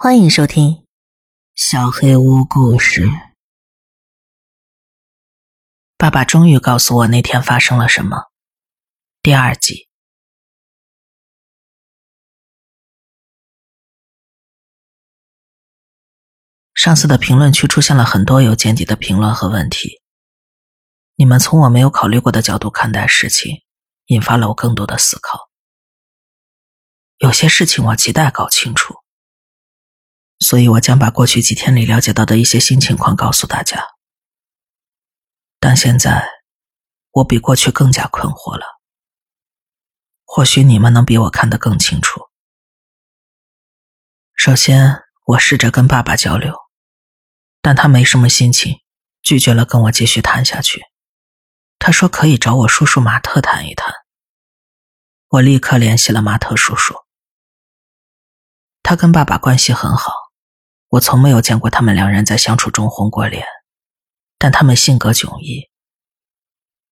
欢迎收听《小黑屋故事》。爸爸终于告诉我那天发生了什么。第二集。上次的评论区出现了很多有见地的评论和问题，你们从我没有考虑过的角度看待事情，引发了我更多的思考。有些事情我亟待搞清楚。所以，我将把过去几天里了解到的一些新情况告诉大家。但现在，我比过去更加困惑了。或许你们能比我看得更清楚。首先，我试着跟爸爸交流，但他没什么心情，拒绝了跟我继续谈下去。他说可以找我叔叔马特谈一谈。我立刻联系了马特叔叔，他跟爸爸关系很好。我从没有见过他们两人在相处中红过脸，但他们性格迥异。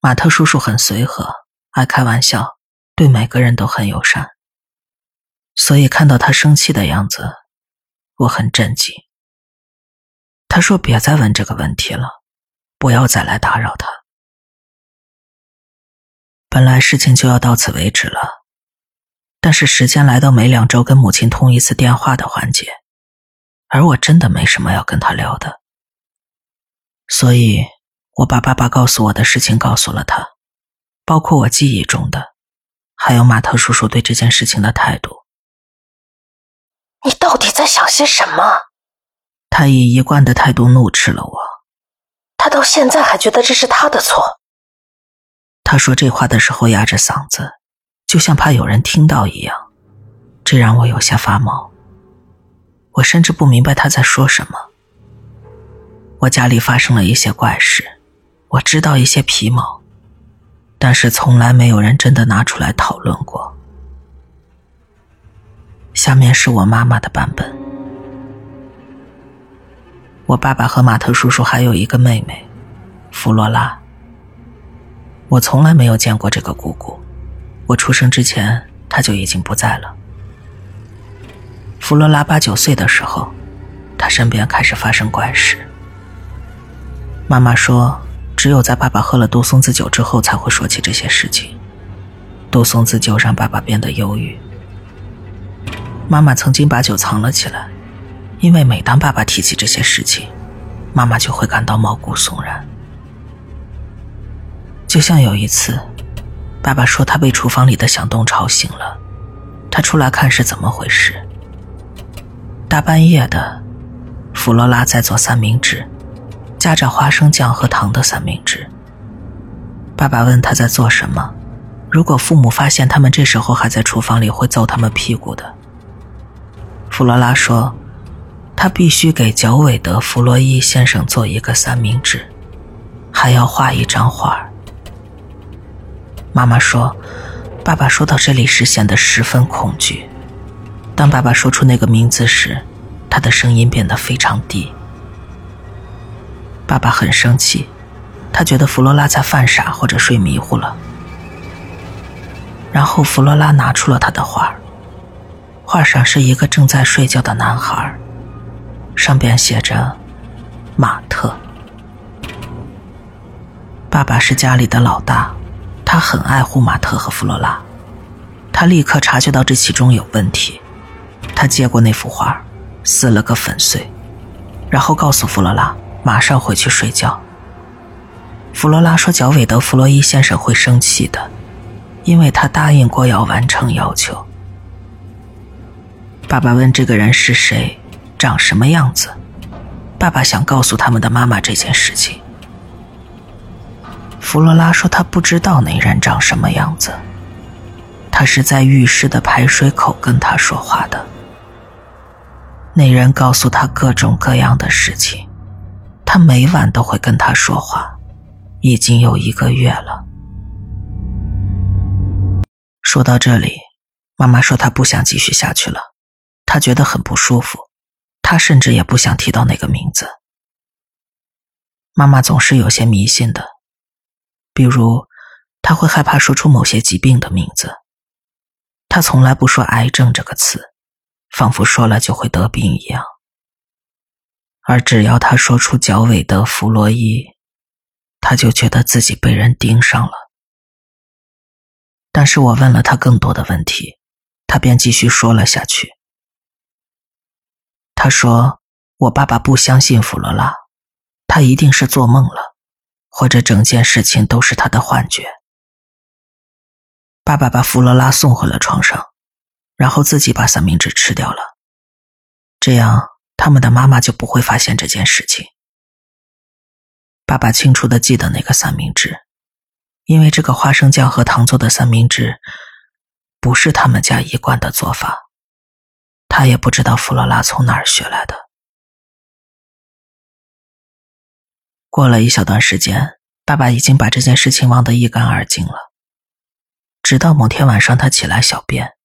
马特叔叔很随和，爱开玩笑，对每个人都很友善。所以看到他生气的样子，我很震惊。他说：“别再问这个问题了，不要再来打扰他。”本来事情就要到此为止了，但是时间来到每两周跟母亲通一次电话的环节。而我真的没什么要跟他聊的，所以我把爸爸告诉我的事情告诉了他，包括我记忆中的，还有马特叔叔对这件事情的态度。你到底在想些什么？他以一贯的态度怒斥了我。他到现在还觉得这是他的错。他说这话的时候压着嗓子，就像怕有人听到一样，这让我有些发毛。我甚至不明白他在说什么。我家里发生了一些怪事，我知道一些皮毛，但是从来没有人真的拿出来讨论过。下面是我妈妈的版本。我爸爸和马特叔叔还有一个妹妹，弗罗拉。我从来没有见过这个姑姑，我出生之前她就已经不在了。弗罗拉八九岁的时候，她身边开始发生怪事。妈妈说，只有在爸爸喝了杜松子酒之后才会说起这些事情。杜松子酒让爸爸变得忧郁。妈妈曾经把酒藏了起来，因为每当爸爸提起这些事情，妈妈就会感到毛骨悚然。就像有一次，爸爸说他被厨房里的响动吵醒了，他出来看是怎么回事。大半夜的，弗罗拉在做三明治，夹着花生酱和糖的三明治。爸爸问他在做什么，如果父母发现他们这时候还在厨房里，会揍他们屁股的。弗罗拉说，他必须给脚尾的弗洛伊先生做一个三明治，还要画一张画。妈妈说，爸爸说到这里时显得十分恐惧。当爸爸说出那个名字时，他的声音变得非常低。爸爸很生气，他觉得弗罗拉在犯傻或者睡迷糊了。然后弗罗拉拿出了他的画，画上是一个正在睡觉的男孩，上边写着“马特”。爸爸是家里的老大，他很爱护马特和弗罗拉，他立刻察觉到这其中有问题。他接过那幅画，撕了个粉碎，然后告诉弗罗拉马上回去睡觉。弗罗拉说：“脚尾的弗洛伊先生会生气的，因为他答应过要完成要求。”爸爸问：“这个人是谁？长什么样子？”爸爸想告诉他们的妈妈这件事情。弗罗拉说：“他不知道那人长什么样子，他是在浴室的排水口跟他说话的。”那人告诉他各种各样的事情，他每晚都会跟他说话，已经有一个月了。说到这里，妈妈说她不想继续下去了，她觉得很不舒服，她甚至也不想提到那个名字。妈妈总是有些迷信的，比如，她会害怕说出某些疾病的名字，她从来不说“癌症”这个词。仿佛说了就会得病一样。而只要他说出脚尾的弗洛伊，他就觉得自己被人盯上了。但是我问了他更多的问题，他便继续说了下去。他说：“我爸爸不相信弗罗拉，他一定是做梦了，或者整件事情都是他的幻觉。”爸爸把弗罗拉送回了床上，然后自己把三明治吃掉了，这样。他们的妈妈就不会发现这件事情。爸爸清楚的记得那个三明治，因为这个花生酱和糖做的三明治不是他们家一贯的做法。他也不知道弗罗拉从哪儿学来的。过了一小段时间，爸爸已经把这件事情忘得一干二净了。直到某天晚上，他起来小便，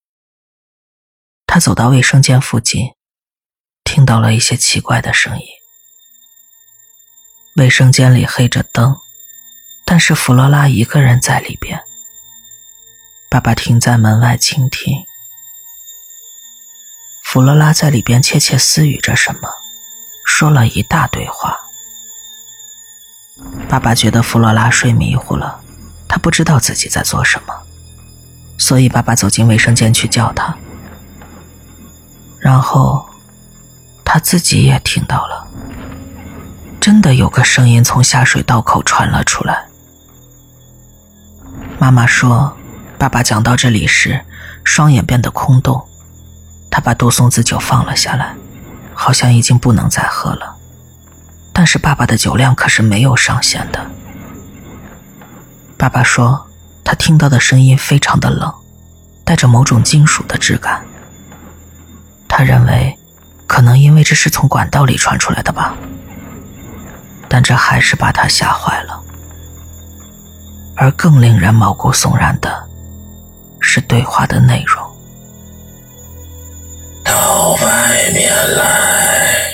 他走到卫生间附近。听到了一些奇怪的声音。卫生间里黑着灯，但是弗罗拉一个人在里边。爸爸停在门外倾听，弗罗拉在里边窃窃私语着什么，说了一大堆话。爸爸觉得弗罗拉睡迷糊了，他不知道自己在做什么，所以爸爸走进卫生间去叫他，然后。他自己也听到了，真的有个声音从下水道口传了出来。妈妈说，爸爸讲到这里时，双眼变得空洞，他把杜松子酒放了下来，好像已经不能再喝了。但是爸爸的酒量可是没有上限的。爸爸说，他听到的声音非常的冷，带着某种金属的质感。他认为。可能因为这是从管道里传出来的吧，但这还是把他吓坏了。而更令人毛骨悚然的是对话的内容：“到外面来，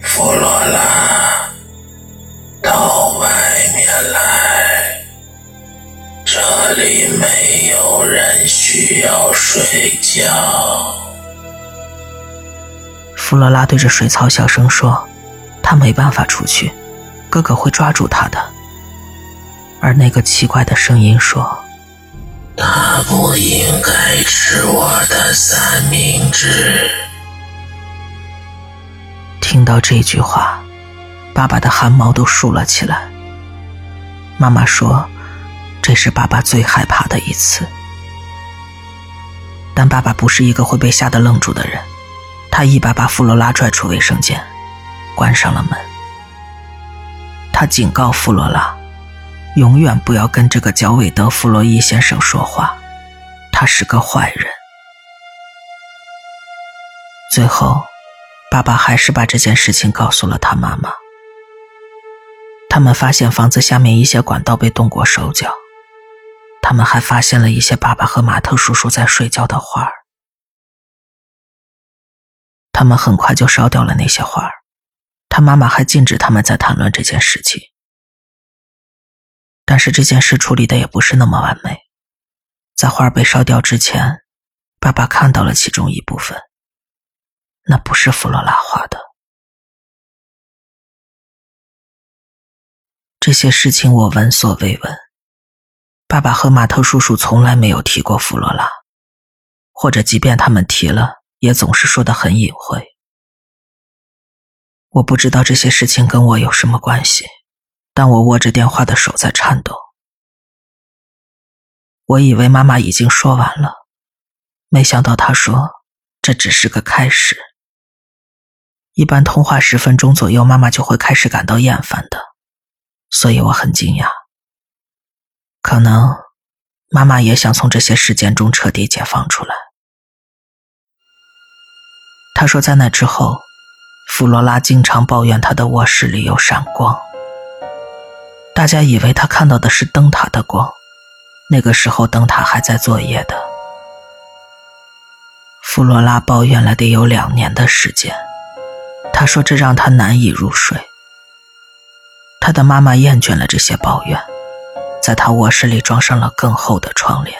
弗罗拉，到外面来，这里没有人需要睡觉。”弗罗拉对着水草小声说：“他没办法出去，哥哥会抓住他的。”而那个奇怪的声音说：“他不应该吃我的三明治。”听到这句话，爸爸的汗毛都竖了起来。妈妈说：“这是爸爸最害怕的一次。”但爸爸不是一个会被吓得愣住的人。他一把把弗罗拉拽出卫生间，关上了门。他警告弗罗拉，永远不要跟这个叫韦德·弗洛伊先生说话，他是个坏人。最后，爸爸还是把这件事情告诉了他妈妈。他们发现房子下面一些管道被动过手脚，他们还发现了一些爸爸和马特叔叔在睡觉的画儿。他们很快就烧掉了那些画儿，他妈妈还禁止他们再谈论这件事情。但是这件事处理的也不是那么完美，在画儿被烧掉之前，爸爸看到了其中一部分，那不是弗罗拉画的。这些事情我闻所未闻，爸爸和马特叔叔从来没有提过弗罗拉，或者即便他们提了。也总是说的很隐晦。我不知道这些事情跟我有什么关系，但我握着电话的手在颤抖。我以为妈妈已经说完了，没想到她说这只是个开始。一般通话十分钟左右，妈妈就会开始感到厌烦的，所以我很惊讶。可能妈妈也想从这些事件中彻底解放出来。他说，在那之后，弗罗拉经常抱怨他的卧室里有闪光。大家以为他看到的是灯塔的光，那个时候灯塔还在作业的。弗罗拉抱怨了得有两年的时间，他说这让他难以入睡。他的妈妈厌倦了这些抱怨，在他卧室里装上了更厚的窗帘，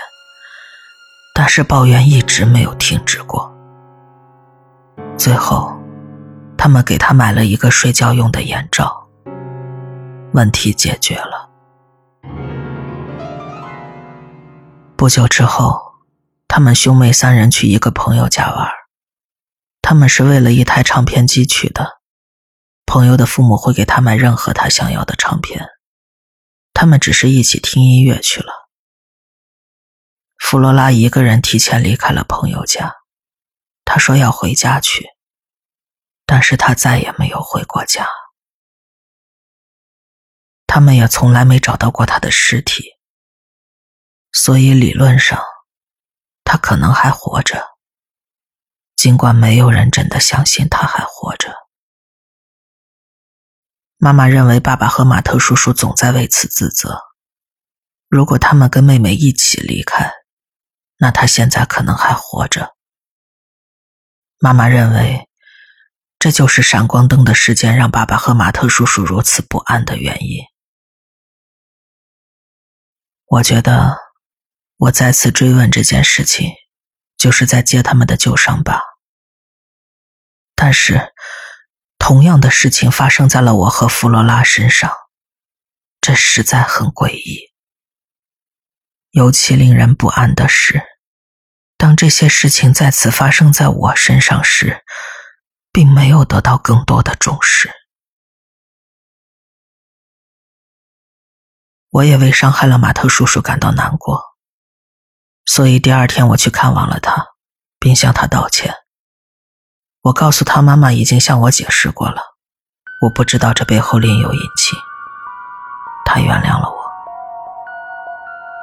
但是抱怨一直没有停止过。最后，他们给他买了一个睡觉用的眼罩，问题解决了。不久之后，他们兄妹三人去一个朋友家玩，他们是为了一台唱片机去的。朋友的父母会给他买任何他想要的唱片，他们只是一起听音乐去了。弗罗拉一个人提前离开了朋友家，他说要回家去，但是他再也没有回过家。他们也从来没找到过他的尸体，所以理论上，他可能还活着，尽管没有人真的相信他还活着。妈妈认为，爸爸和马特叔叔总在为此自责。如果他们跟妹妹一起离开，那他现在可能还活着。妈妈认为，这就是闪光灯的事件让爸爸和马特叔叔如此不安的原因。我觉得，我再次追问这件事情，就是在揭他们的旧伤疤。但是。同样的事情发生在了我和弗罗拉身上，这实在很诡异。尤其令人不安的是，当这些事情再次发生在我身上时，并没有得到更多的重视。我也为伤害了马特叔叔感到难过，所以第二天我去看望了他，并向他道歉。我告诉他，妈妈已经向我解释过了，我不知道这背后另有隐情。他原谅了我。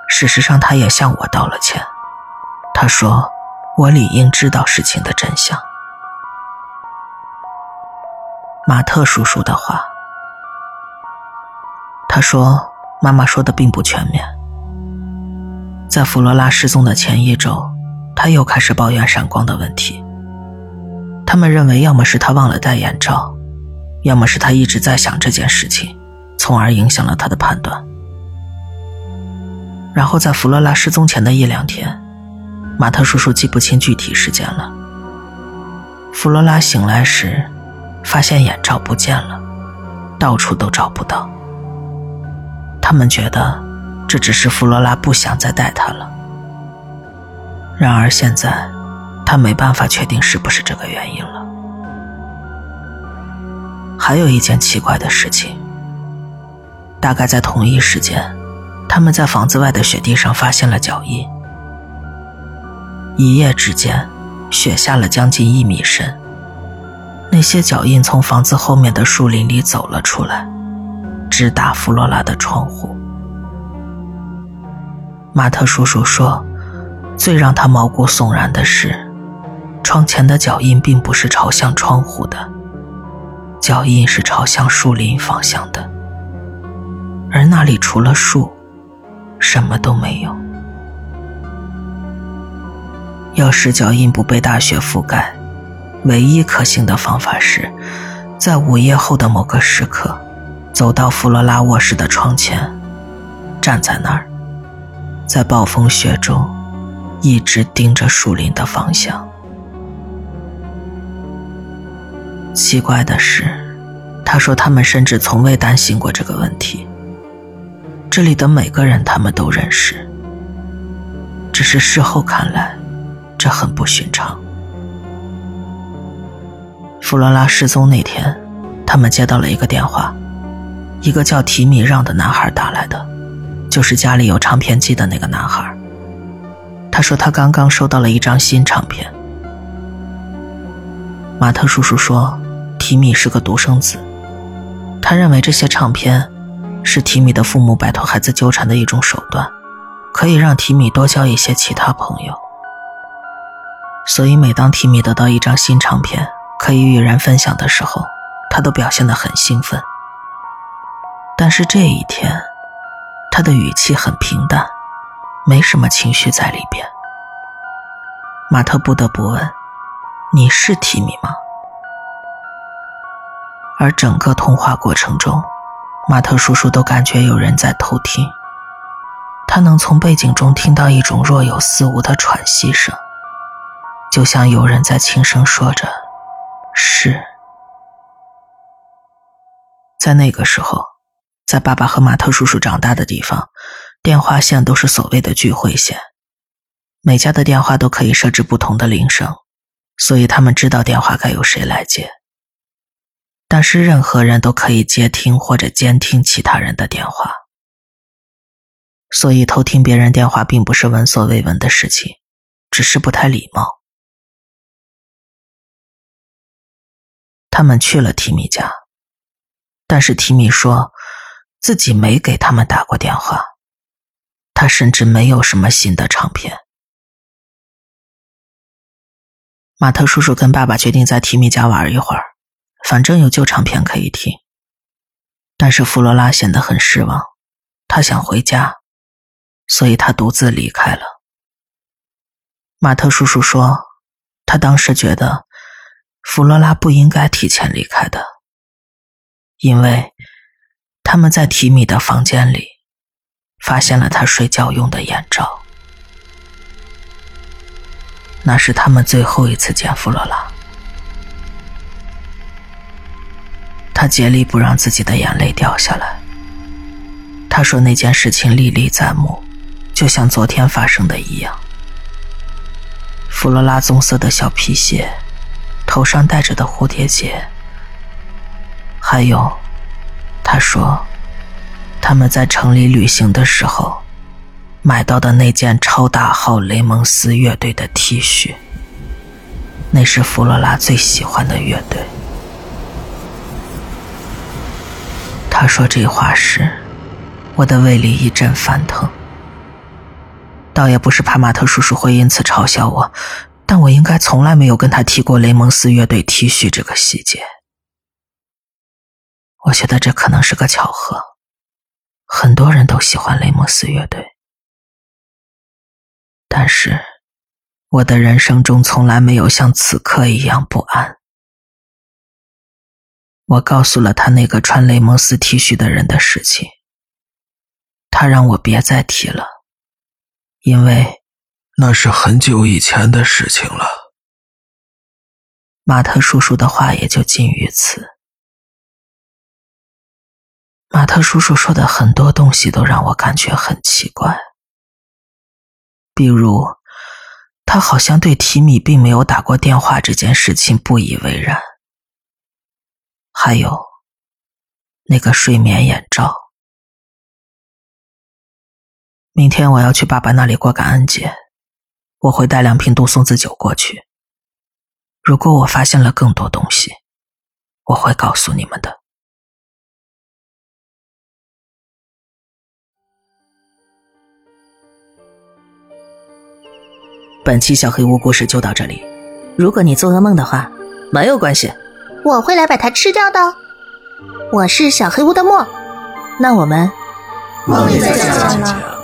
事实上，他也向我道了歉。他说，我理应知道事情的真相。马特叔叔的话，他说，妈妈说的并不全面。在弗罗拉失踪的前一周，他又开始抱怨闪光的问题。他们认为，要么是他忘了戴眼罩，要么是他一直在想这件事情，从而影响了他的判断。然后在弗罗拉失踪前的一两天，马特叔叔记不清具体时间了。弗罗拉醒来时，发现眼罩不见了，到处都找不到。他们觉得这只是弗罗拉不想再戴它了。然而现在。他没办法确定是不是这个原因了。还有一件奇怪的事情，大概在同一时间，他们在房子外的雪地上发现了脚印。一夜之间，雪下了将近一米深，那些脚印从房子后面的树林里走了出来，直达弗罗拉的窗户。马特叔叔说，最让他毛骨悚然的是。窗前的脚印并不是朝向窗户的，脚印是朝向树林方向的，而那里除了树，什么都没有。要使脚印不被大雪覆盖，唯一可行的方法是，在午夜后的某个时刻，走到弗罗拉卧室的窗前，站在那儿，在暴风雪中，一直盯着树林的方向。奇怪的是，他说他们甚至从未担心过这个问题。这里的每个人他们都认识，只是事后看来，这很不寻常。弗罗拉失踪那天，他们接到了一个电话，一个叫提米让的男孩打来的，就是家里有唱片机的那个男孩。他说他刚刚收到了一张新唱片。马特叔叔说。提米是个独生子，他认为这些唱片是提米的父母摆脱孩子纠缠的一种手段，可以让提米多交一些其他朋友。所以每当提米得到一张新唱片可以与人分享的时候，他都表现得很兴奋。但是这一天，他的语气很平淡，没什么情绪在里边。马特不得不问：“你是提米吗？”而整个通话过程中，马特叔叔都感觉有人在偷听。他能从背景中听到一种若有似无的喘息声，就像有人在轻声说着：“是，在那个时候，在爸爸和马特叔叔长大的地方，电话线都是所谓的聚会线，每家的电话都可以设置不同的铃声，所以他们知道电话该由谁来接。但是任何人都可以接听或者监听其他人的电话，所以偷听别人电话并不是闻所未闻的事情，只是不太礼貌。他们去了提米家，但是提米说自己没给他们打过电话，他甚至没有什么新的唱片。马特叔叔跟爸爸决定在提米家玩一会儿。反正有旧唱片可以听，但是弗罗拉显得很失望，他想回家，所以他独自离开了。马特叔叔说，他当时觉得弗罗拉不应该提前离开的，因为他们在提米的房间里发现了他睡觉用的眼罩，那是他们最后一次见弗罗拉。他竭力不让自己的眼泪掉下来。他说那件事情历历在目，就像昨天发生的一样。弗罗拉棕色的小皮鞋，头上戴着的蝴蝶结，还有，他说，他们在城里旅行的时候买到的那件超大号雷蒙斯乐队的 T 恤，那是弗罗拉最喜欢的乐队。他说这话时，我的胃里一阵翻腾。倒也不是怕马特叔叔会因此嘲笑我，但我应该从来没有跟他提过雷蒙斯乐队 T 恤这个细节。我觉得这可能是个巧合，很多人都喜欢雷蒙斯乐队，但是我的人生中从来没有像此刻一样不安。我告诉了他那个穿雷蒙斯 T 恤的人的事情，他让我别再提了，因为那是很久以前的事情了。马特叔叔的话也就尽于此。马特叔叔说的很多东西都让我感觉很奇怪，比如他好像对提米并没有打过电话这件事情不以为然。还有那个睡眠眼罩。明天我要去爸爸那里过感恩节，我会带两瓶杜松子酒过去。如果我发现了更多东西，我会告诉你们的。本期小黑屋故事就到这里。如果你做噩梦的话，没有关系。我会来把它吃掉的。我是小黑屋的墨，那我们梦里再见了。